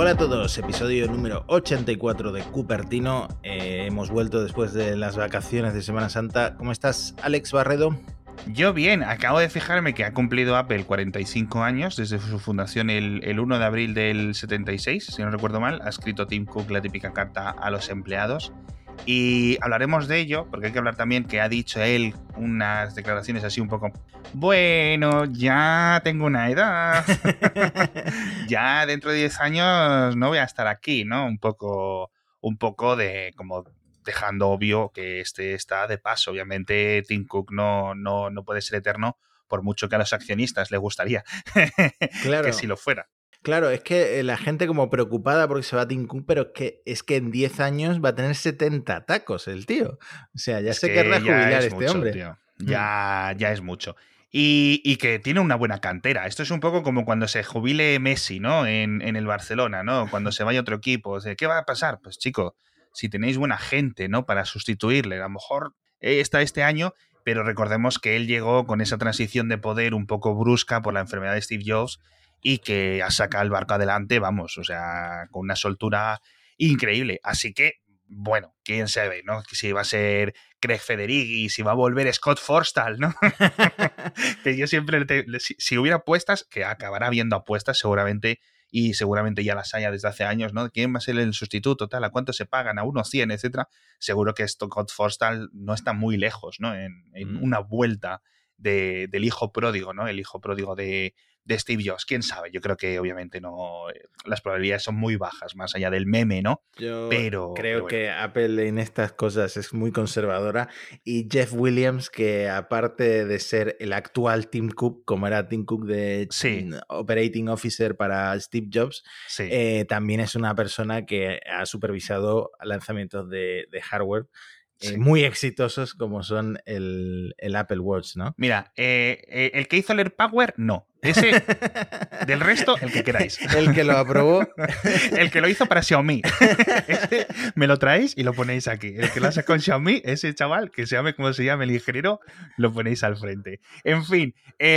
Hola a todos, episodio número 84 de Cupertino. Eh, hemos vuelto después de las vacaciones de Semana Santa. ¿Cómo estás, Alex Barredo? Yo bien, acabo de fijarme que ha cumplido Apple 45 años desde su fundación el, el, 1 de abril del 76, si no recuerdo mal. Ha escrito Tim Cook la típica carta a los empleados. Y hablaremos de ello, porque hay que hablar también que ha dicho él unas declaraciones así un poco, bueno, ya tengo una edad, ya dentro de 10 años no voy a estar aquí, ¿no? Un poco, un poco de como dejando obvio que este está de paso. Obviamente Tim Cook no, no, no puede ser eterno, por mucho que a los accionistas les gustaría claro. que si lo fuera. Claro, es que eh, la gente como preocupada porque se va a Tim Cook, pero es que, es que en 10 años va a tener 70 tacos el tío. O sea, ya es se que querrá jubilar este mucho, hombre. Tío. Ya, ya es mucho. Y, y, que tiene una buena cantera. Esto es un poco como cuando se jubile Messi, ¿no? En, en el Barcelona, ¿no? Cuando se vaya otro equipo. ¿Qué va a pasar? Pues chico, si tenéis buena gente, ¿no? Para sustituirle. A lo mejor está este año, pero recordemos que él llegó con esa transición de poder un poco brusca por la enfermedad de Steve Jobs y que ha sacado el barco adelante, vamos, o sea, con una soltura increíble. Así que, bueno, quién sabe, ¿no? Si va a ser Craig Federighi, si va a volver Scott Forstall, ¿no? que yo siempre, te, si, si, hubiera apuestas, que acabará habiendo apuestas seguramente, y seguramente ya las haya desde hace años, ¿no? ¿Quién va a ser el sustituto, tal? ¿A cuánto se pagan? ¿A uno 100, etcétera? Seguro que Scott Forstall no está muy lejos, ¿no? En, en mm. una vuelta de, del hijo pródigo, ¿no? El hijo pródigo de, de Steve Jobs. Quién sabe, yo creo que obviamente no. Las probabilidades son muy bajas, más allá del meme, ¿no? Yo pero creo pero bueno. que Apple en estas cosas es muy conservadora. Y Jeff Williams, que aparte de ser el actual Tim Cook, como era Tim Cook de sí. Operating Officer para Steve Jobs, sí. eh, también es una persona que ha supervisado lanzamientos de, de hardware. Eh, muy exitosos como son el, el, Apple Watch, ¿no? Mira, eh, eh, el que hizo el AirPower, no. Ese, del resto, el que queráis. El que lo aprobó. el que lo hizo para Xiaomi. Ese me lo traéis y lo ponéis aquí. El que lo hace con Xiaomi, ese chaval, que se llame como se llame el ingeniero, lo ponéis al frente. En fin,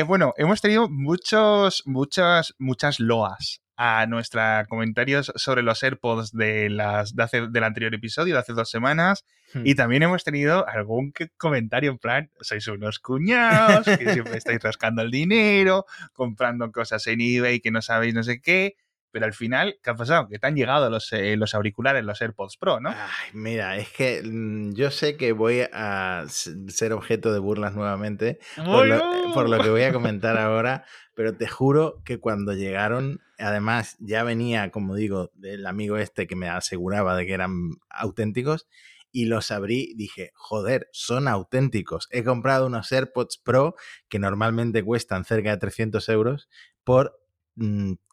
bueno, hemos tenido muchos, muchas, muchas loas a nuestros comentarios sobre los AirPods de las de hace, del anterior episodio, de hace dos semanas. Hmm. Y también hemos tenido algún comentario en plan, sois unos cuñados, que siempre estáis rascando el dinero, comprando cosas en eBay que no sabéis no sé qué. Pero al final, ¿qué ha pasado? Que te han llegado los, eh, los auriculares, los AirPods Pro, ¿no? Ay, mira, es que mmm, yo sé que voy a ser objeto de burlas nuevamente por lo, por lo que voy a comentar ahora, pero te juro que cuando llegaron, además ya venía, como digo, del amigo este que me aseguraba de que eran auténticos, y los abrí, dije, joder, son auténticos. He comprado unos AirPods Pro que normalmente cuestan cerca de 300 euros por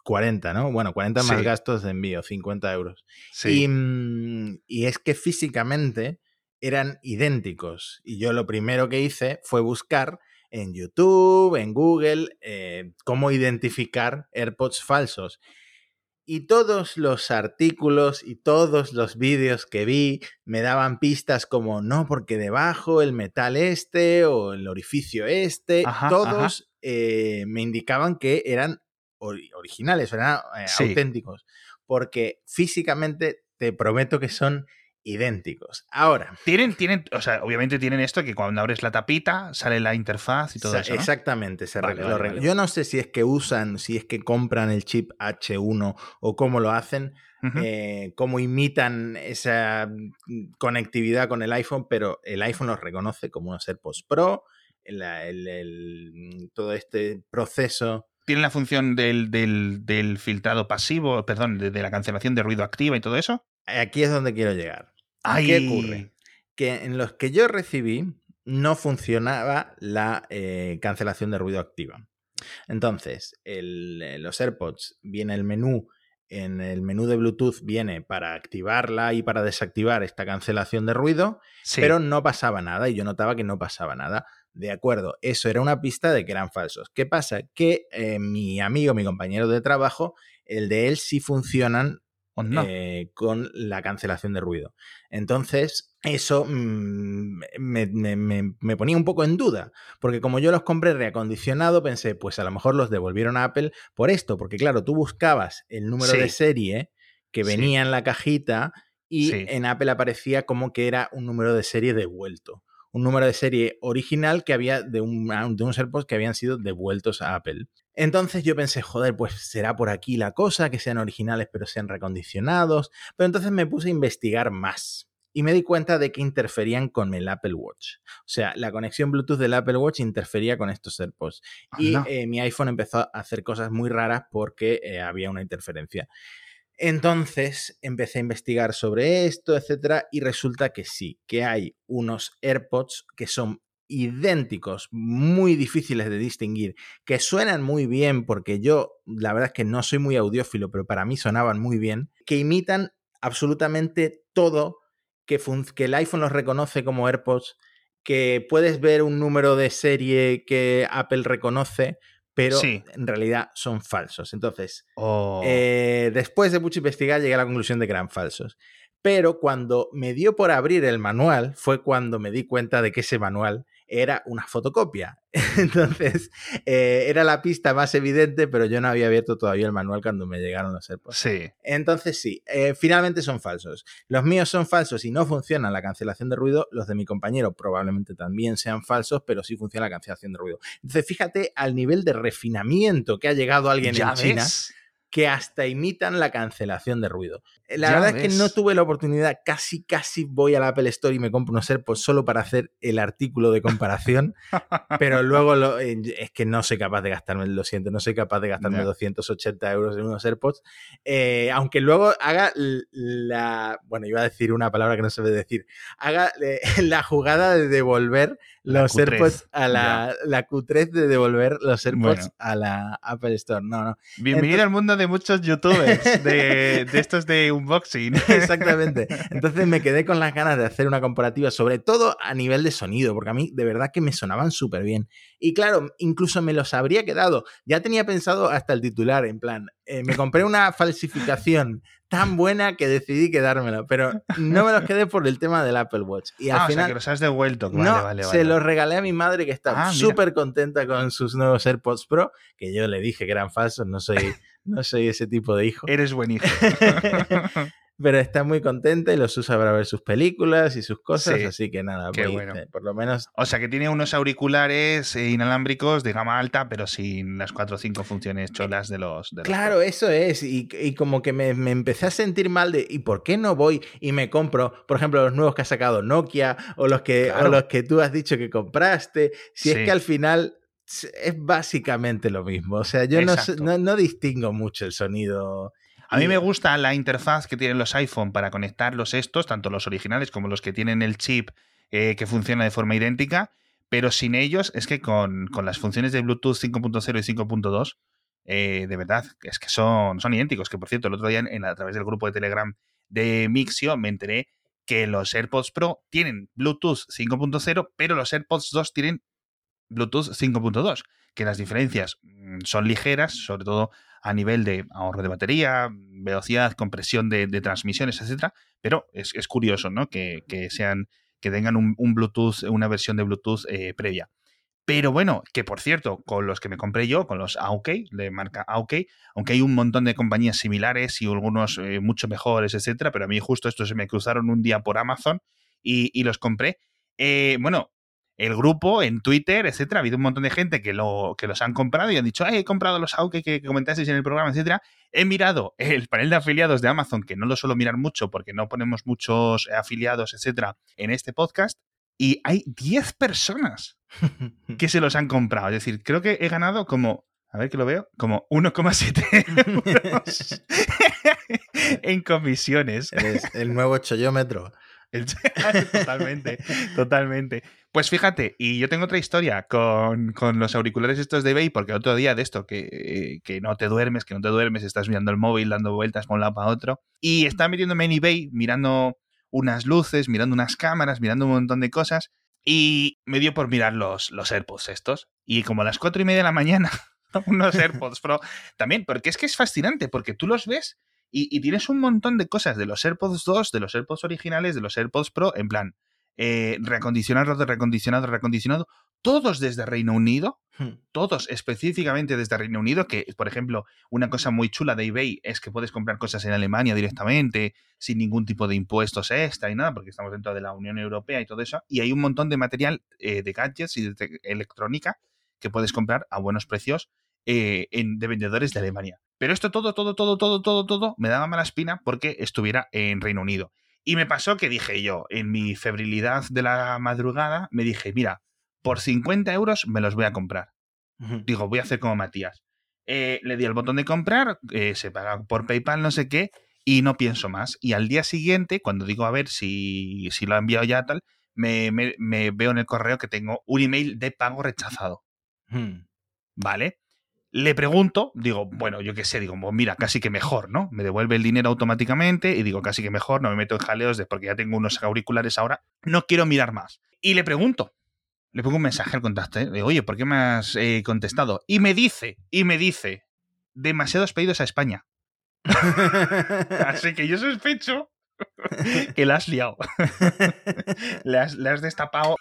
40, ¿no? Bueno, 40 más Sí. gastos de envío, 50 euros. Sí. Y, mm, y es que físicamente eran idénticos. Y yo lo primero que hice fue buscar en YouTube, en Google, eh, cómo identificar AirPods falsos. Y todos los artículos y todos los vídeos que vi me daban pistas como, no, porque debajo el metal este o el orificio este, Ajá, todos eh, me indicaban que eran originales, eran eh, Sí. auténticos. Porque físicamente te prometo que son idénticos. Ahora, Tienen, tienen, o sea, obviamente tienen esto que cuando abres la tapita sale la interfaz y todo eso. ¿no? Exactamente, se Vale, yo no sé si es que usan, si es que compran el chip H1 o cómo lo hacen, eh, cómo imitan esa mm, conectividad con el iPhone, pero el iPhone los reconoce como unos AirPods Pro, el- el- el- mm, todo este proceso. Tienen la función del, del, del filtrado pasivo, perdón, de, de la cancelación de ruido activa y todo eso. Aquí es donde quiero llegar. Ay. ¿Qué ocurre? Que en los que yo recibí no funcionaba la eh, cancelación de ruido activa. Entonces, el- eh, los AirPods viene el menú, en el menú de Bluetooth viene para activarla y para desactivar esta cancelación de ruido, Sí. pero no pasaba nada y yo notaba que no pasaba nada. De acuerdo, eso era una pista de que eran falsos. ¿Qué pasa? Que eh, mi amigo, mi compañero de trabajo, el de él sí funcionan ¿O no? eh, con la cancelación de ruido. Entonces, eso mm, me, me- me- me ponía un poco en duda, porque como yo los compré reacondicionado, pensé, pues a lo mejor los devolvieron a Apple por esto, porque claro, tú buscabas el número Sí. de serie que venía en la cajita y en Apple aparecía como que era un número de serie devuelto. Un número de serie original que había de, un, de unos AirPods que habían sido devueltos a Apple. Entonces yo pensé, joder, pues será por aquí la cosa, que sean originales pero sean recondicionados. Pero entonces me puse a investigar más y me di cuenta de que interferían con el Apple Watch. O sea, la conexión Bluetooth del Apple Watch interfería con estos AirPods. Y eh, mi iPhone empezó a hacer cosas muy raras porque eh, había una interferencia. Entonces empecé a investigar sobre esto, etcétera, y resulta que sí, que hay unos AirPods que son idénticos, muy difíciles de distinguir, que suenan muy bien, porque yo la verdad es que no soy muy audiófilo, pero para mí sonaban muy bien, que imitan absolutamente todo, que, que el iPhone los reconoce como AirPods, que puedes ver un número de serie que Apple reconoce, pero en realidad son falsos. Entonces, oh. eh, después de mucho investigar, llegué a la conclusión de que eran falsos. Pero cuando me dio por abrir el manual, fue cuando me di cuenta de que ese manual era una fotocopia. Entonces, eh, era la pista más evidente, pero yo no había abierto todavía el manual cuando me llegaron los AirPods. Sí. Entonces, sí, eh, finalmente son falsos. Los míos son falsos y no funciona la cancelación de ruido. Los de mi compañero probablemente también sean falsos, pero sí funciona la cancelación de ruido. Entonces, fíjate al nivel de refinamiento que ha llegado alguien en China que hasta imitan la cancelación de ruido. Eh, la verdad es que no tuve la oportunidad, casi, casi voy a la Apple Store y me compro unos AirPods solo para hacer el artículo de comparación, pero luego lo, eh, es que no soy capaz de gastarme, lo siento, no soy capaz de gastarme 280 euros en unos AirPods, eh, aunque luego haga la, bueno, iba a decir una palabra que no se debe decir, haga la jugada de devolver los AirPods a la, la Q3 de devolver los AirPods a la Apple Store. No, no. Bienvenido al mundo de muchos youtubers, de, de estos de unboxing. Exactamente. Entonces me quedé con las ganas de hacer una comparativa, sobre todo a nivel de sonido, porque a mí de verdad que me sonaban súper bien. Y claro, incluso me los habría quedado. Ya tenía pensado hasta el titular, en plan, eh, me compré una falsificación tan buena que decidí quedármelo, pero no me los quedé por el tema del Apple Watch. Y al ah, final, o sea, que los has devuelto. Vale, no, vale, se los regalé a mi madre que está ah, súper contenta con sus nuevos AirPods Pro, que yo le dije que eran falsos, no soy, no soy ese tipo de hijo. Eres buen hijo. pero está muy contenta y los usa para ver sus películas y sus cosas, así que nada, pues, bueno. Eh, por lo menos... O sea que tiene unos auriculares eh, inalámbricos de gama alta, pero sin las 4 o 5 funciones cholas de los... claro, eso es, y, como que me, empecé a sentir mal de, ¿y por qué no voy y me compro, por ejemplo, los nuevos que ha sacado Nokia o los que, los que tú has dicho que compraste? Si es que al final es básicamente lo mismo. O sea, yo no, no, distingo mucho el sonido a mí me gusta la interfaz que tienen los iPhone para conectar los estos, tanto los originales como los que tienen el chip eh, que funciona de forma idéntica, pero sin ellos es que con, las funciones de Bluetooth 5.0 y 5.2, eh, de verdad, es que son, son idénticos. Que por cierto, el otro día en, a través del grupo de Telegram de Mixio me enteré que los AirPods Pro tienen Bluetooth 5.0, pero los AirPods 2 tienen Bluetooth 5.2, que las diferencias mm, son ligeras, sobre todo a nivel de ahorro de batería, velocidad, compresión de, transmisiones, etcétera. Pero es, curioso, ¿no? Que, sean, que tengan un, Bluetooth, una versión de Bluetooth eh, previa. Pero bueno, que por cierto, con los que me compré yo, con los AOK, de marca AOK, aunque hay un montón de compañías similares y algunos eh, mucho mejores, etcétera, pero a mí justo estos se me cruzaron un día por Amazon y, los compré. Eh, bueno, el grupo, en Twitter, etcétera. Ha habido un montón de gente que, lo, que los han comprado y han dicho, he comprado los AUKE que comentasteis en el programa, etcétera. He mirado el panel de afiliados de Amazon, que no lo suelo mirar mucho porque no ponemos muchos afiliados, etcétera, en este podcast. Y hay 10 personas que se los han comprado. Es decir, creo que he ganado como a ver que lo veo, como 1,7 euros en comisiones. el nuevo chollómetro. totalmente, totalmente. Pues fíjate, y yo tengo otra historia con, los auriculares estos de eBay, porque otro día de esto, que, no te duermes, que no te duermes, estás mirando el móvil, dando vueltas por un lado para otro, y estaba metiéndome en eBay, mirando unas luces, mirando unas cámaras, mirando un montón de cosas, y me dio por mirar los, los AirPods estos, y como a las cuatro y media de la mañana, unos AirPods Pro, también, porque es que es fascinante, porque tú los ves y, tienes un montón de cosas de los AirPods 2, de los AirPods originales, de los AirPods Pro, en plan, eh, reacondicionado, reacondicionado, reacondicionado, todos desde Reino Unido, Hmm. todos específicamente desde Reino Unido, que por ejemplo, una cosa muy chula de eBay es que puedes comprar cosas en Alemania directamente, sin ningún tipo de impuestos extra y nada, porque estamos dentro de la Unión Europea y todo eso, y hay un montón de material eh, de gadgets y de electrónica que puedes comprar a buenos precios eh, en, de vendedores de Alemania. Pero esto todo, todo, todo, todo, todo, todo me daba mala espina porque estuviera en Reino Unido. Y me pasó que dije yo, en mi febrilidad de la madrugada, me dije, mira, por 50 euros me los voy a comprar. Digo, voy a hacer como Matías. Eh, le di el botón de comprar, eh, se paga por PayPal, no sé qué, y no pienso más. Y al día siguiente, cuando digo a ver si, si lo ha enviado ya tal, me, veo en el correo que tengo un email de pago rechazado. ¿Vale? Le pregunto, digo, bueno, yo qué sé, digo, pues mira, casi que mejor, ¿no? Me devuelve el dinero automáticamente y digo, casi que mejor, no me meto en jaleos de porque ya tengo unos auriculares ahora, no quiero mirar más. Y le pregunto, le pongo un mensaje al contacto, ¿eh? oye, ¿por qué me has eh, contestado? Y me dice, y me dice, demasiados pedidos a España. Así que yo sospecho que la has liado. le, has, destapado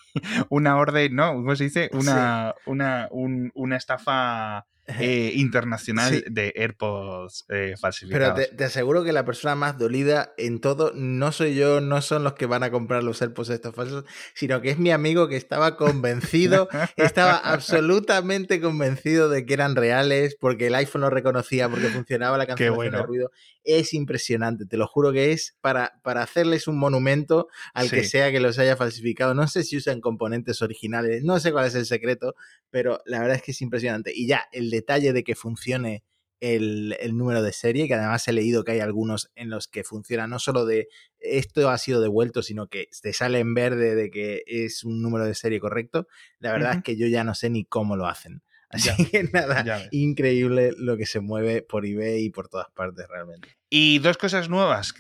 una orden, ¿no? ¿Cómo se dice? Una, una, una estafa eh, internacional de AirPods eh, falsificados. Pero te, aseguro que la persona más dolida en todo no soy yo, no son los que van a comprar los AirPods estos falsos, sino que es mi amigo que estaba convencido, estaba absolutamente convencido de que eran reales porque el iPhone lo reconocía, porque funcionaba la cancelación de ruido. Es impresionante, te lo juro que es para, para hacerles un monumento al que sea que los haya falsificado. No sé si usan componentes originales, no sé cuál es el secreto, pero la verdad es que es impresionante. Y ya, el detalle de que funcione el, número de serie, que además he leído que hay algunos en los que funciona no solo de esto ha sido devuelto, sino que te sale en verde de que es un número de serie correcto. La verdad es que yo ya no sé ni cómo lo hacen. Así que nada, increíble lo que se mueve por eBay y por todas partes realmente. Y dos cosas nuevas,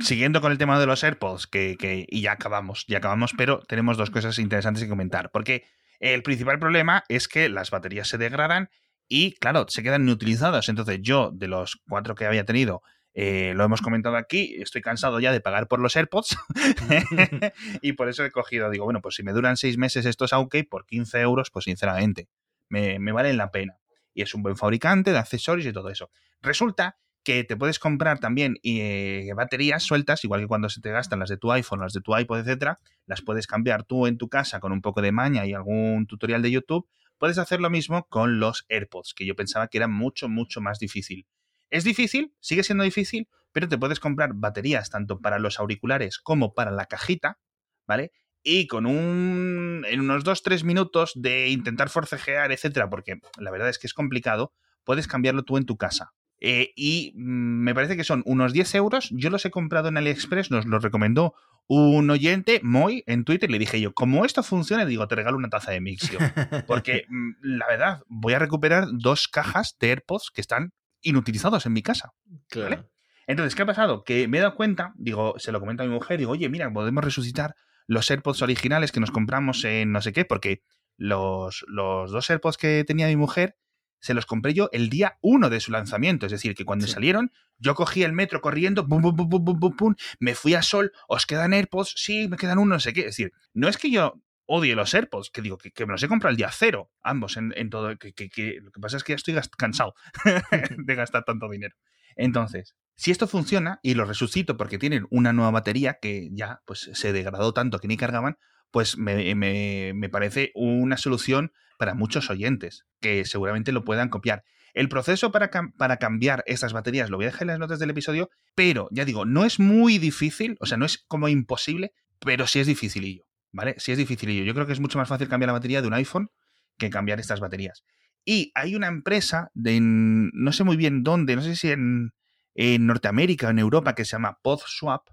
siguiendo con el tema de los AirPods, que, que, y ya acabamos, ya acabamos, pero tenemos dos cosas interesantes que comentar, porque el principal problema es que las baterías se degradan y, claro, se quedan inutilizadas. Entonces yo, de los cuatro que había tenido, eh, lo hemos comentado aquí, estoy cansado ya de pagar por los AirPods y por eso he cogido, digo, bueno, pues si me duran seis meses estos OK, por 15 euros, pues sinceramente, me, valen la pena. Y es un buen fabricante de accesorios y todo eso. Resulta que te puedes comprar también eh, baterías sueltas, igual que cuando se te gastan las de tu iPhone, las de tu iPod, etcétera, las puedes cambiar tú en tu casa con un poco de maña y algún tutorial de YouTube. Puedes hacer lo mismo con los AirPods, que yo pensaba que era mucho, mucho más difícil. Es difícil, sigue siendo difícil, pero te puedes comprar baterías tanto para los auriculares como para la cajita, ¿vale? y con un. en unos 2-3 minutos de intentar forcejear, etcétera, porque la verdad es que es complicado, puedes cambiarlo tú en tu casa. Eh, y me parece que son unos 10 euros. Yo los he comprado en AliExpress, nos lo recomendó un oyente, Moy, en Twitter. Le dije yo, como esto funciona, digo, te regalo una taza de Mixio. Porque mm, la verdad, voy a recuperar dos cajas de AirPods que están inutilizados en mi casa. Claro. Entonces, ¿qué ha pasado? Que me he dado cuenta, digo, se lo comento a mi mujer, digo, oye, mira, podemos resucitar los AirPods originales que nos compramos en no sé qué, porque los, los dos AirPods que tenía mi mujer se los compré yo el día uno de su lanzamiento. Es decir, que cuando salieron, yo cogí el metro corriendo, pum, pum, pum, pum, pum, pum, me fui a Sol, ¿os quedan AirPods? Sí, me quedan uno, no sé qué. Es decir, no es que yo odie los AirPods, que digo, que, me los he comprado el día cero, ambos, en, todo. Que, que, lo que pasa es que ya estoy cansado de gastar tanto dinero. Entonces, si esto funciona y lo resucito porque tienen una nueva batería que ya pues, se degradó tanto que ni cargaban, pues me, me, parece una solución para muchos oyentes que seguramente lo puedan copiar. El proceso para, para, cambiar estas baterías lo voy a dejar en las notas del episodio, pero ya digo, no es muy difícil, o sea, no es como imposible, pero sí es dificilillo, ¿vale? Sí es dificilillo. Yo creo que es mucho más fácil cambiar la batería de un iPhone que cambiar estas baterías. Y hay una empresa de no sé muy bien dónde, no sé si en, en Norteamérica o en Europa, que se llama PodSwap,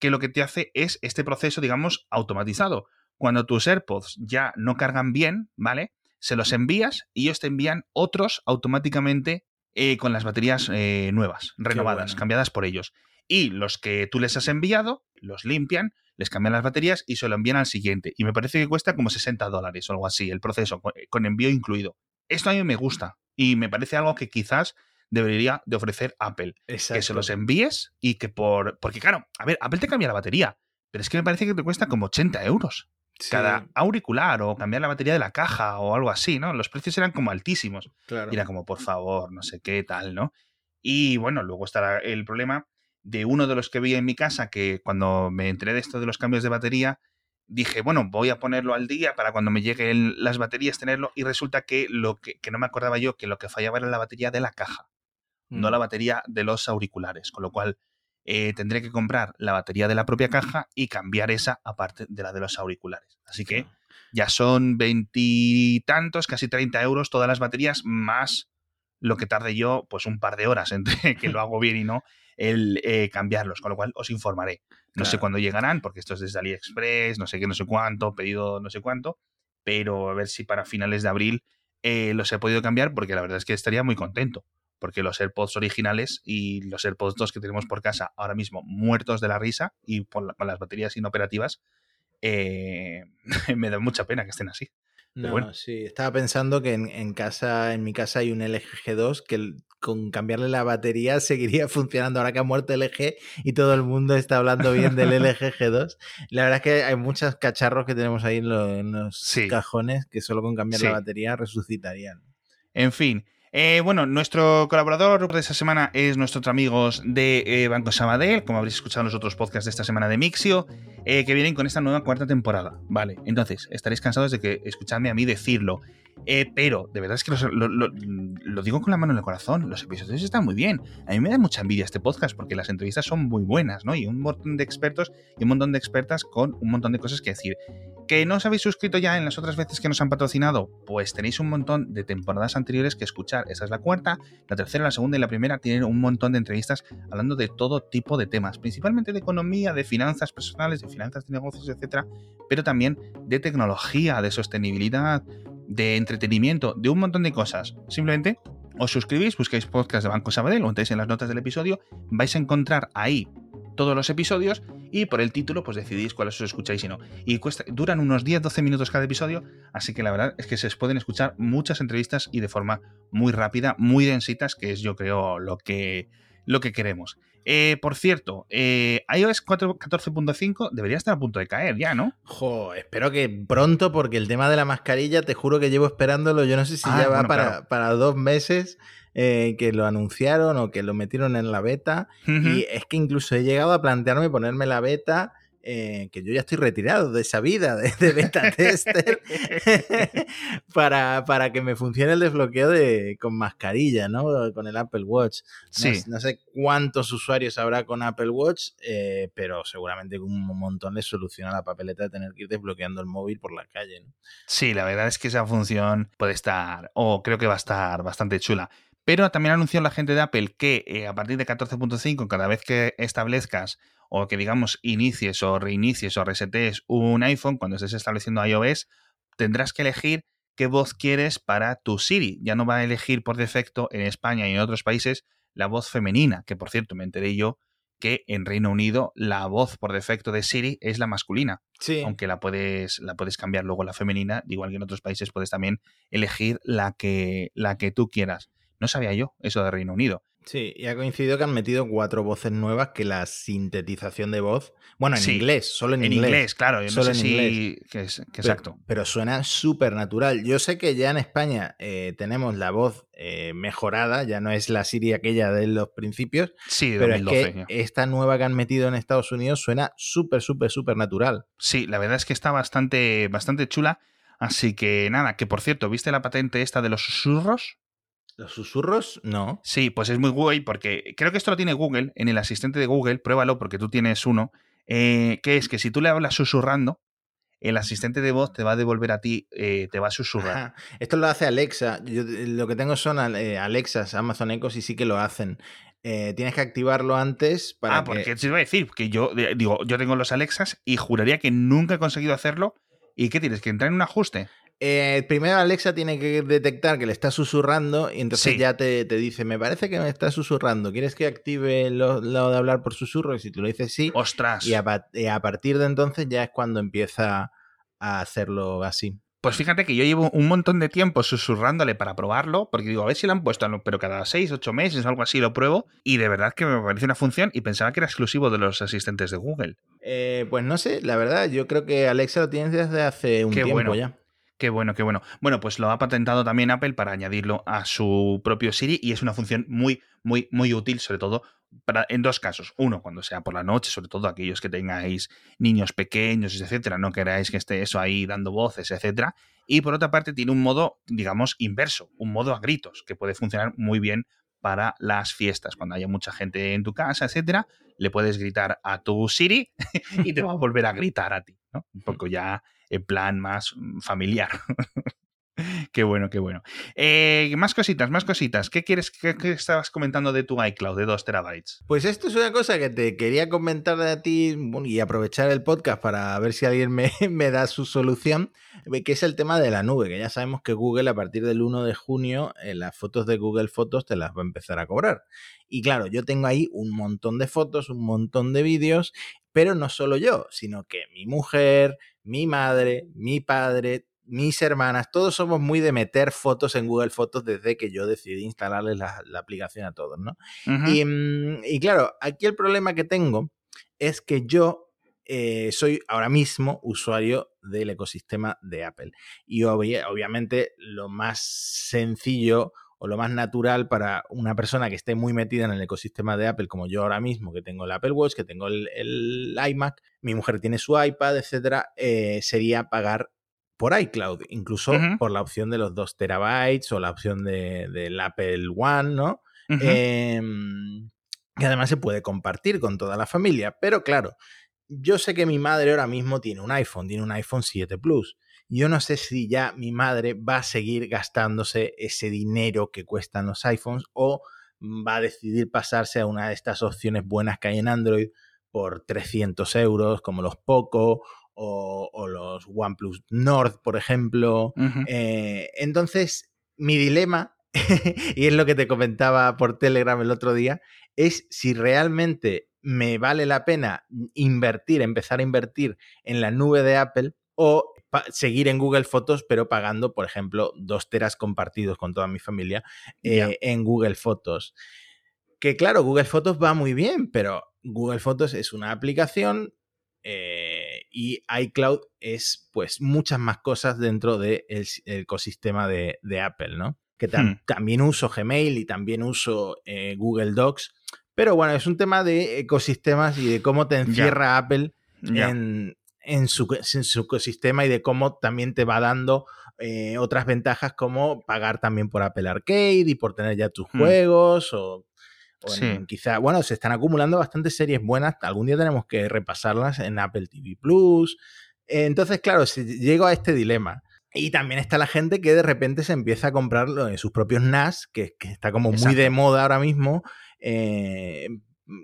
que lo que te hace es este proceso, digamos, automatizado. Cuando tus AirPods ya no cargan bien, ¿vale? Se los envías y ellos te envían otros automáticamente eh, con las baterías eh, nuevas, renovadas, cambiadas por ellos. Y los que tú les has enviado, los limpian, les cambian las baterías y se lo envían al siguiente. Y me parece que cuesta como 60 dólares o algo así, el proceso, con envío incluido. Esto a mí me gusta y me parece algo que quizás debería de ofrecer Apple. Que se los envíes y que por... Porque claro, a ver, Apple te cambia la batería, pero es que me parece que te cuesta como 80 euros. Cada auricular o cambiar la batería de la caja o algo así, ¿no? Los precios eran como altísimos. Claro. Y era como, por favor, no sé qué tal, ¿no? Y bueno, luego estará el problema de uno de los que vi en mi casa que cuando me enteré de esto de los cambios de batería, dije, bueno, voy a ponerlo al día para cuando me lleguen las baterías tenerlo y resulta que lo que, que no me acordaba yo que lo que fallaba era la batería de la caja, no la Mm. batería de los auriculares, con lo cual eh, tendré que comprar la batería de la propia caja y cambiar esa aparte de la de los auriculares. Así que ya son veintitantos, casi 30 euros todas las baterías, más lo que tarde yo, pues un par de horas entre que lo hago bien y no, el eh, cambiarlos, con lo cual os informaré. No sé cuándo llegarán, porque esto es desde AliExpress, no sé qué, no sé cuánto, pedido no sé cuánto, pero a ver si para finales de abril eh, los he podido cambiar, porque la verdad es que estaría muy contento, porque los AirPods originales y los AirPods 2 que tenemos por casa ahora mismo muertos de la risa y por la- con las baterías inoperativas, eh, me da mucha pena que estén así. No, bueno. sí, estaba pensando que en, en casa, en mi casa hay un LG G2 que el- con cambiarle la batería seguiría funcionando ahora que ha muerto el LG y todo el mundo está hablando bien del LG G2. La verdad es que hay muchos cacharros que tenemos ahí en, lo- en los Sí. cajones que solo con cambiar Sí. la batería resucitarían. En fin. Eh, bueno, nuestro colaborador de esta semana es nuestro otro amigos de eh, Banco Sabadell, como habréis escuchado en los otros podcasts de esta semana de Mixio, eh, que vienen con esta nueva cuarta temporada. Vale, entonces, estaréis cansados de que escuchadme a mí decirlo. eh, pero, de verdad es que lo- lo digo con la mano en el corazón, los episodios están muy bien. A mí me da mucha envidia este podcast porque las entrevistas son muy buenas, ¿no? Y un montón de expertos y un montón de expertas con un montón de cosas que decir. ¿Que no os habéis suscrito ya en las otras veces que nos han patrocinado? Pues tenéis un montón de temporadas anteriores que escuchar. Esta es la cuarta, la tercera, la segunda y la primera tienen un montón de entrevistas hablando de todo tipo de temas, principalmente de economía, de finanzas personales, de finanzas de negocios, etcétera, pero también de tecnología, de sostenibilidad, de entretenimiento, de un montón de cosas. Simplemente os suscribís, buscáis podcast de Banco Sabadell o entráis en las notas del episodio, vais a encontrar ahí todos los episodios y por el título pues decidís cuáles os escucháis y no. Y cuesta, duran unos 10-12 minutos cada episodio, así que la verdad es que se pueden escuchar muchas entrevistas y de forma muy rápida, muy densitas, que es yo creo lo que, lo que queremos. Eh, por cierto, eh, iOS 4 14.5 debería estar a punto de caer ya, ¿no? Jo, espero que pronto, porque el tema de la mascarilla, te juro que llevo esperándolo. Yo no sé si Ah, ya va bueno, para, claro. para dos meses eh, que lo anunciaron o que lo metieron en la beta. Y es que incluso he llegado a plantearme ponerme la beta, eh, que yo ya estoy retirado de esa vida de, de beta tester, para, para que me funcione el desbloqueo de, con mascarilla, ¿no? Con el Apple Watch. No, Sí. no sé cuántos usuarios habrá con Apple Watch, eh, pero seguramente un montón les soluciona la papeleta de tener que ir desbloqueando el móvil por la calle. ¿no? Sí, la verdad es que esa función puede estar, o creo que va a estar bastante chula. Pero también anunció la gente de Apple que eh, a partir de 14.5, cada vez que establezcas o que digamos inicies o reinicies o resetees un iPhone cuando estés estableciendo iOS, tendrás que elegir qué voz quieres para tu Siri. Ya no va a elegir por defecto en España y en otros países la voz femenina, que por cierto me enteré yo que en Reino Unido la voz por defecto de Siri es la masculina Sí. aunque la puedes, la puedes cambiar luego a la femenina, igual que en otros países puedes también elegir la que, la que tú quieras. No sabía yo eso de Reino Unido. Sí, y ha coincidido que han metido cuatro voces nuevas que la sintetización de voz. Bueno, en Sí, inglés, solo en, En inglés. inglés, claro, yo no Solo sé en si. inglés. que es- que Pero- exacto. Pero, suena súper natural. Yo sé que ya en España eh, tenemos la voz eh, mejorada, ya no es la Siri aquella de los principios, Sí, de pero 2012. es que ya. esta nueva que han metido en Estados Unidos suena súper, súper, súper natural. Sí, la verdad es que está bastante, bastante chula. Así que nada, que por cierto, ¿viste la patente esta de los susurros? ¿Los susurros? No. Sí, pues es muy guay porque creo que esto lo tiene Google, en el asistente de Google, pruébalo porque tú tienes uno, eh, que es que si tú le hablas susurrando, el asistente de voz te va a devolver a ti, eh, te va a susurrar. Ajá. Esto lo hace Alexa. Yo lo que tengo son eh, Alexas, Amazon Echos y sí que lo hacen. Eh, tienes que activarlo antes para ah, que... porque te iba a decir que yo digo, yo tengo los Alexas y juraría que nunca he conseguido hacerlo. ¿Y qué tienes? ¿Que entrar en un ajuste? Eh, primero Alexa tiene que detectar que le está susurrando y entonces Sí. ya te, te dice, me parece que me está susurrando, ¿quieres que active lo, lo de hablar por susurro? Y si tú lo dices sí, Ostras. y a, pa- y a partir de entonces ya es cuando empieza a hacerlo así. Pues fíjate que yo llevo un montón de tiempo susurrándole para probarlo, porque digo, a ver si lo han puesto, pero cada 6, 8 meses, algo así, lo pruebo, y de verdad que me parece una función y pensaba que era exclusivo de los asistentes de Google. Eh, pues no sé, la verdad, yo creo que Alexa lo tiene desde hace un tiempo ya. Qué bueno, qué bueno. Bueno, pues lo ha patentado también Apple para añadirlo a su propio Siri y es una función muy, muy, muy útil, sobre todo en dos casos. Uno, cuando sea por la noche, sobre todo aquellos que tengáis niños pequeños, etcétera, no queráis que esté eso ahí dando voces, etcétera. Y por otra parte, tiene un modo, digamos, inverso, un modo a gritos, que puede funcionar muy bien para las fiestas. Cuando haya mucha gente en tu casa, etcétera, le puedes gritar a tu Siri y te va a volver a gritar a ti, ¿no? Un poco ya en plan más familiar. qué bueno, qué bueno. Eh, más cositas, más cositas. ¿Qué quieres que estabas comentando de tu iCloud de 2 terabytes? Pues esto es una cosa que te quería comentar de ti y aprovechar el podcast para ver si alguien me, me, da su solución, que es el tema de la nube, que ya sabemos que Google a partir del 1 de junio eh, las fotos de Google Fotos te las va a empezar a cobrar. Y claro, yo tengo ahí un montón de fotos, un montón de vídeos, pero no solo yo, sino que mi mujer, mi madre, mi padre, mis hermanas, todos somos muy de meter fotos en Google Fotos desde que yo decidí instalarles la, aplicación a todos, ¿no? Mm, y, claro, aquí el problema que tengo es que yo eh, soy ahora mismo usuario del ecosistema de Apple. Y obviamente lo más sencillo o lo más natural para una persona que esté muy metida en el ecosistema de Apple, como yo ahora mismo, que tengo el Apple Watch, que tengo el, iMac, mi mujer tiene su iPad, etcétera, eh, sería pagar por iCloud, incluso por la opción de los 2 terabytes o la opción de, del Apple One, ¿no? Em, que además se puede compartir con toda la familia. Pero claro, yo sé que mi madre ahora mismo tiene un iPhone, tiene un iPhone 7 Plus. Yo no sé si ya mi madre va a seguir gastándose ese dinero que cuestan los iPhones o va a decidir pasarse a una de estas opciones buenas que hay en Android por 300 euros, como los Poco o, los OnePlus Nord, por ejemplo. Eh, entonces, mi dilema, y es lo que te comentaba por Telegram el otro día, es si realmente me vale la pena invertir, empezar a invertir en la nube de Apple o seguir en Google Fotos, pero pagando, por ejemplo, dos teras compartidos con toda mi familia eh, en Google Fotos. Que claro, Google Fotos va muy bien, pero Google Fotos es una aplicación eh, y iCloud es pues muchas más cosas dentro del ecosistema de, Apple, ¿no? Que hmm. también uso Gmail y también uso eh, Google Docs, pero bueno, es un tema de ecosistemas y de cómo te encierra Apple en, su, ecosistema y de cómo también te va dando eh, otras ventajas como pagar también por Apple Arcade y por tener ya tus hmm. juegos o quizá, bueno, se están acumulando bastantes series buenas. Algún día tenemos que repasarlas en Apple TV Plus. Entonces, claro, si llego a este dilema. Y también está la gente que de repente se empieza a comprar sus propios NAS, que, está como muy de moda ahora mismo. Eh,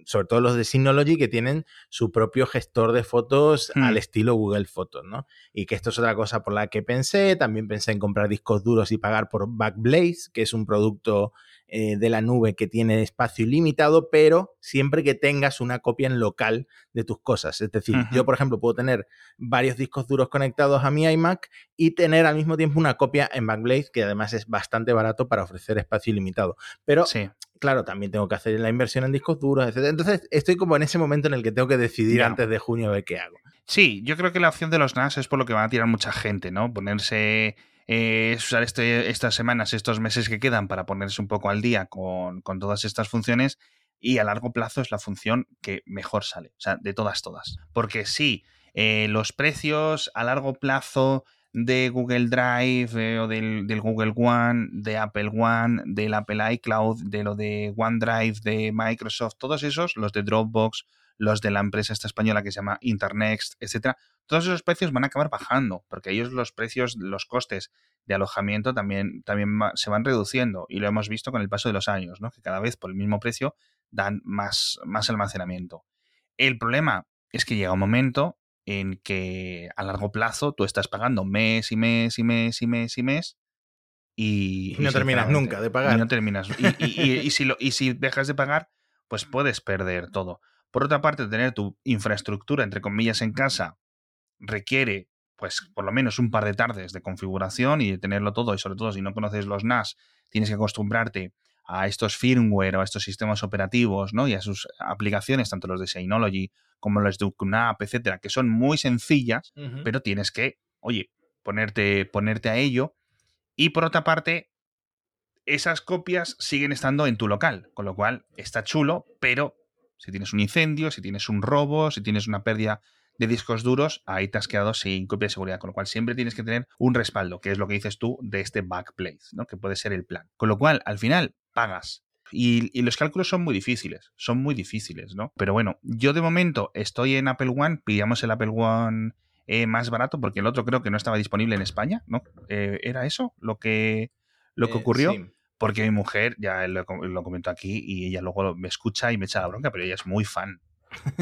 sobre todo los de Synology, que tienen su propio gestor de fotos al hmm. estilo Google Fotos, ¿no? Y que esto es otra cosa por la que pensé. También pensé en comprar discos duros y pagar por Backblaze, que es un producto eh, de la nube que tiene espacio ilimitado, pero siempre que tengas una copia en local de tus cosas. Es decir, yo, por ejemplo, puedo tener varios discos duros conectados a mi iMac y tener al mismo tiempo una copia en Backblaze, que además es bastante barato para ofrecer espacio ilimitado. Pero, claro, también tengo que hacer la inversión en discos duros, etc. Entonces, estoy como en ese momento en el que tengo que decidir antes de junio a ver qué hago. Sí, yo creo que la opción de los NAS es por lo que van a tirar mucha gente, ¿no? Ponerse eh, usar este, estas semanas, estos meses que quedan para ponerse un poco al día con, todas estas funciones y a largo plazo es la función que mejor sale, o sea, de todas, todas. Porque sí, eh, los precios a largo plazo de Google Drive eh, o del, del, Google One, de Apple One, del Apple iCloud, de lo de OneDrive, de Microsoft, todos esos, los de Dropbox, los de la empresa esta española que se llama Internext, etcétera, todos esos precios van a acabar bajando, porque ellos los precios, los costes de alojamiento también, también se van reduciendo y lo hemos visto con el paso de los años, ¿no? que cada vez por el mismo precio dan más, más almacenamiento. El problema es que llega un momento en que a largo plazo tú estás pagando mes y mes y mes y mes y mes y, no terminas nunca de pagar. Y no terminas. Y, si lo, y si dejas de pagar, pues puedes perder todo. Por otra parte, tener tu infraestructura, entre comillas, en casa requiere pues por lo menos un par de tardes de configuración y de tenerlo todo, y sobre todo si no conoces los NAS, tienes que acostumbrarte a estos firmware o a estos sistemas operativos, ¿no? Y a sus aplicaciones, tanto los de Synology como los de QNAP, etcétera, que son muy sencillas, pero tienes que, oye, ponerte, ponerte a ello. Y por otra parte, esas copias siguen estando en tu local, con lo cual está chulo, pero si tienes un incendio, si tienes un robo, si tienes una pérdida de discos duros, ahí te has quedado sin copia de seguridad, con lo cual siempre tienes que tener un respaldo, que es lo que dices tú de este backplace, ¿no? que puede ser el plan. Con lo cual, al final, pagas. Y, los cálculos son muy difíciles, son muy difíciles, ¿no? Pero bueno, yo de momento estoy en Apple One, pillamos el Apple One eh, más barato porque el otro creo que no estaba disponible en España, ¿no? Eh, ¿Era eso lo que, lo que eh, ocurrió? Porque mi mujer, ya lo, lo comentó aquí, y ella luego me escucha y me echa la bronca, pero ella es muy fan,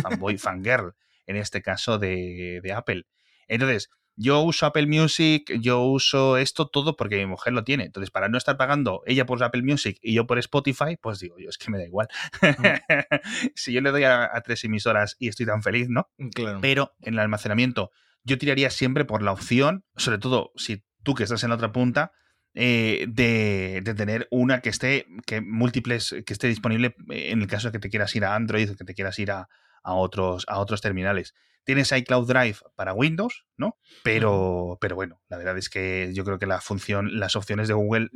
fanboy, fangirl, en este caso de, de Apple. Entonces, yo uso Apple Music, yo uso esto todo porque mi mujer lo tiene. Entonces, para no estar pagando ella por Apple Music y yo por Spotify, pues digo, yo es que me da igual. si yo le doy a, tres emisoras y estoy tan feliz, ¿no? Claro. Pero en el almacenamiento, yo tiraría siempre por la opción, sobre todo si tú que estás en la otra punta, eh, de, tener una que esté, que múltiples, que esté disponible en el caso de que te quieras ir a Android o que te quieras ir a, a otros, a otros terminales. Tienes iCloud Drive para Windows, ¿no? Pero, pero bueno, la verdad es que yo creo que la función, las opciones de Google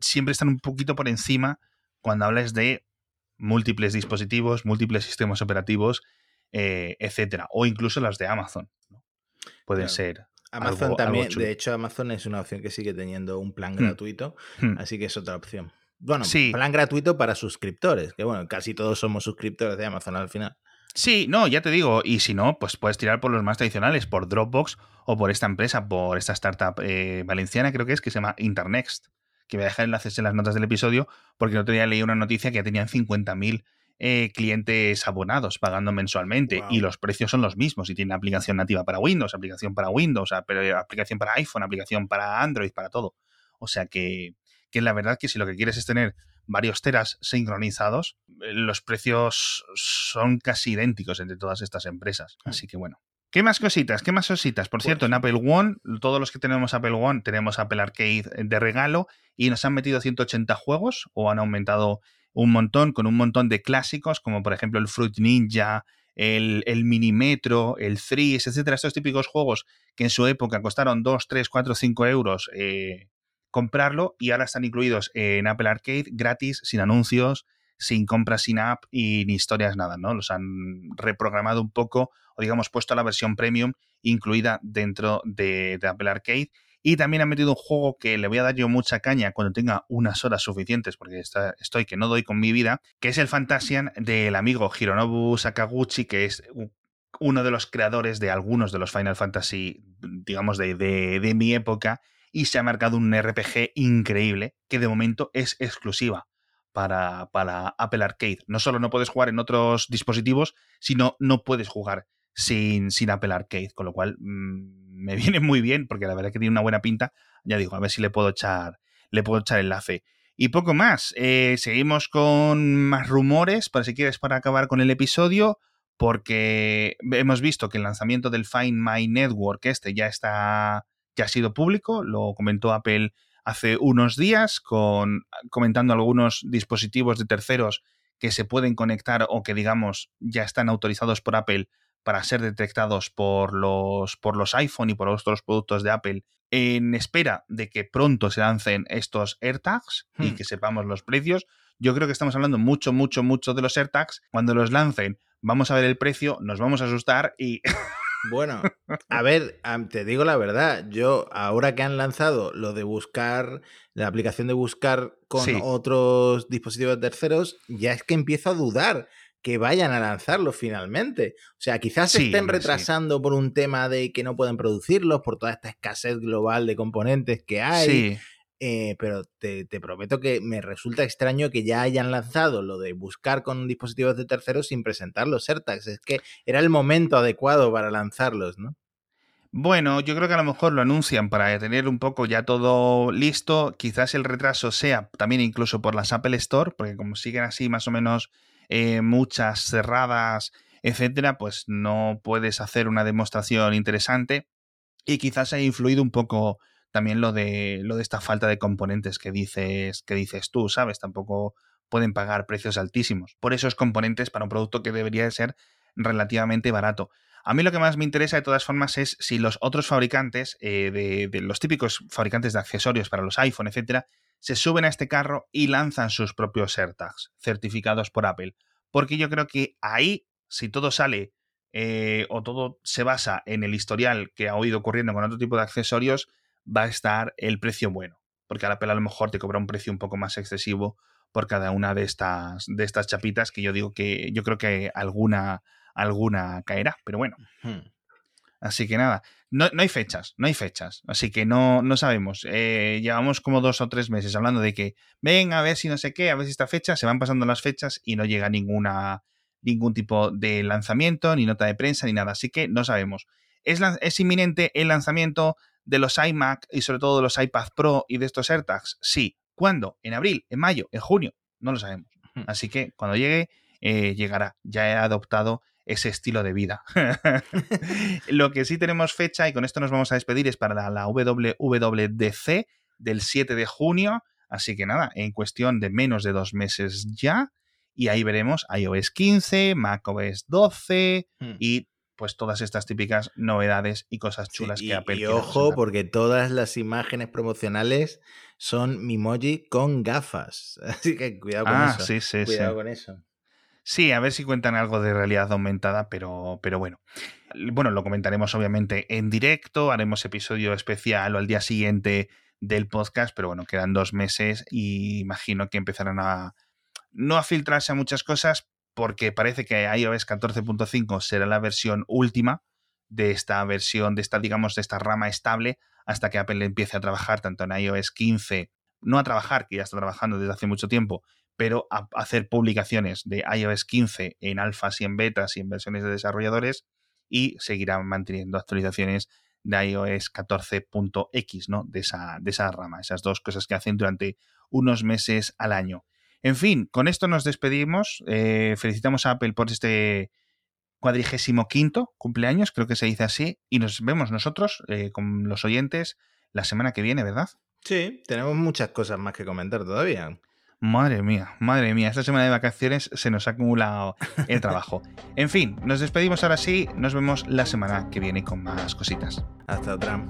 siempre están un poquito por encima cuando hablas de múltiples dispositivos, múltiples sistemas operativos, eh, etcétera, o incluso las de Amazon. Pueden ser. Amazon también, de hecho, Amazon es una opción que sigue teniendo un plan hmm. gratuito, hmm. así que es otra opción. Bueno, sí. plan gratuito para suscriptores, que bueno, casi todos somos suscriptores de Amazon al final. Sí, no, ya te digo, y si no, pues puedes tirar por los más tradicionales, por Dropbox o por esta empresa, por esta startup eh, valenciana, creo que es, que se llama Internext, que voy a dejar enlaces en las notas del episodio, porque el otro día leí una noticia que ya tenían 50.000 eh, clientes abonados pagando mensualmente y los precios son los mismos y tiene aplicación nativa para Windows, aplicación para Windows, aplicación para iPhone, aplicación para Android, para todo. O sea que, que la verdad que si lo que quieres es tener varios teras sincronizados, eh, los precios son casi idénticos entre todas estas empresas. Mm. Así que bueno. ¿Qué más cositas? ¿Qué más cositas? Por cierto, en pues Apple One, todos los que tenemos Apple One tenemos Apple Arcade de regalo y nos han metido 180 juegos o han aumentado un montón con un montón de clásicos como por ejemplo el Fruit Ninja, el, el Minimetro, el Threes, etcétera. Estos típicos juegos que en su época costaron 2, 3, 4, 5 euros eh, comprarlo y ahora están incluidos en Apple Arcade gratis, sin anuncios, sin compras sin app y ni historias, nada, ¿no? Los han reprogramado un poco o digamos puesto la versión premium incluida dentro de, Apple Arcade. Y también han metido un juego que le voy a dar yo mucha caña cuando tenga unas horas suficientes, porque estoy que no doy con mi vida, que es el Fantasian del amigo Hironobu Sakaguchi, que es uno de los creadores de algunos de los Final Fantasy, digamos, de, de mi época, y se ha marcado un RPG increíble que de momento es exclusiva para, para, Apple Arcade. No solo no puedes jugar en otros dispositivos, sino no puedes jugar sin, sin Apple Arcade, con lo cual mm, me viene muy bien porque la verdad que tiene una buena pinta. Ya digo, a ver si le puedo echar, le puedo echar enlace. Y poco más. Eh, seguimos con más rumores, para si quieres, para acabar con el episodio, porque hemos visto que el lanzamiento del Find My Network este ya está ya ha sido público, lo comentó Apple hace unos días, con, comentando algunos dispositivos de terceros que se pueden conectar o que, digamos, ya están autorizados por Apple para ser detectados por los, por los iPhone y por otros productos de Apple en espera de que pronto se lancen estos AirTags y hmm. que sepamos los precios. Yo creo que estamos hablando mucho, mucho, mucho de los AirTags. Cuando los lancen, vamos a ver el precio, nos vamos a asustar y Bueno, a ver, te digo la verdad, yo ahora que han lanzado lo de buscar, la aplicación de buscar con otros dispositivos terceros, ya es que empiezo a dudar que vayan a lanzarlo finalmente. O sea, quizás se estén retrasando por un tema de que no pueden producirlos, por toda esta escasez global de componentes que hay. Eh, pero te, prometo que me resulta extraño que ya hayan lanzado lo de buscar con dispositivos de terceros sin presentar los AirTags. Es que era el momento adecuado para lanzarlos, ¿no? Bueno, yo creo que a lo mejor lo anuncian para tener un poco ya todo listo. Quizás el retraso sea también incluso por las Apple Store, porque como siguen así más o menos eh, muchas cerradas, etcétera, pues no puedes hacer una demostración interesante. Y quizás haya influido un poco también lo de, lo de esta falta de componentes que dices, que dices tú, ¿sabes? Tampoco pueden pagar precios altísimos por esos componentes para un producto que debería de ser relativamente barato. A mí lo que más me interesa de todas formas es si los otros fabricantes, eh, de, los típicos fabricantes de accesorios para los iPhone, etcétera, se suben a este carro y lanzan sus propios AirTags certificados por Apple. Porque yo creo que ahí, si todo sale eh, o todo se basa en el historial que ha oído ocurriendo con otro tipo de accesorios, va a estar el precio bueno. Porque Apple a lo mejor te cobra un precio un poco más excesivo por cada una de estas, de estas chapitas que yo digo que yo creo que alguna, alguna caerá, pero bueno. Así que nada, no, hay fechas, no hay fechas, así que no, no sabemos. Eh, llevamos como dos o tres meses hablando de que ven a ver si no sé qué, a ver si esta fecha, se van pasando las fechas y no llega ninguna, ningún tipo de lanzamiento, ni nota de prensa, ni nada, así que no sabemos. ¿Es, ¿Es inminente el lanzamiento de los iMac y sobre todo de los iPad Pro y de estos AirTags? Sí. ¿Cuándo? ¿En abril? ¿En mayo? ¿En junio? No lo sabemos. Así que cuando llegue, eh, llegará. Ya he adoptado ese estilo de vida. Lo que sí tenemos fecha, y con esto nos vamos a despedir, es para la, WWDC del 7 de junio. Así que nada, en cuestión de menos de dos meses ya. Y ahí veremos iOS 15, macOS 12 hmm. y pues todas estas típicas novedades y cosas chulas que Apple Y ojo, porque todas las imágenes promocionales son Mimoji con gafas. Así que cuidado con ah, eso. Sí, sí, cuidado con eso. Sí, a ver si cuentan algo de realidad aumentada, pero, pero bueno. Bueno, lo comentaremos obviamente en directo, haremos episodio especial o al día siguiente del podcast, pero bueno, quedan dos meses y imagino que empezarán a no a filtrarse a muchas cosas, porque parece que iOS 14.5 será la versión última de esta versión, de esta, digamos, de esta rama estable, hasta que Apple empiece a trabajar tanto en iOS 15, no a trabajar, que ya está trabajando desde hace mucho tiempo, pero a hacer publicaciones de iOS 15 en alfas y en betas y en versiones de desarrolladores y seguirá manteniendo actualizaciones de iOS 14.x, ¿no? De esa, de esa rama, esas dos cosas que hacen durante unos meses al año. En fin, con esto nos despedimos. Eh, felicitamos a Apple por este cuadrigésimo quinto cumpleaños, creo que se dice así, y nos vemos nosotros eh, con los oyentes la semana que viene, ¿verdad? Sí, tenemos muchas cosas más que comentar todavía. Madre mía, madre mía, esta semana de vacaciones se nos ha acumulado el trabajo. en fin, nos despedimos ahora sí, nos vemos la semana que viene con más cositas. Hasta otra.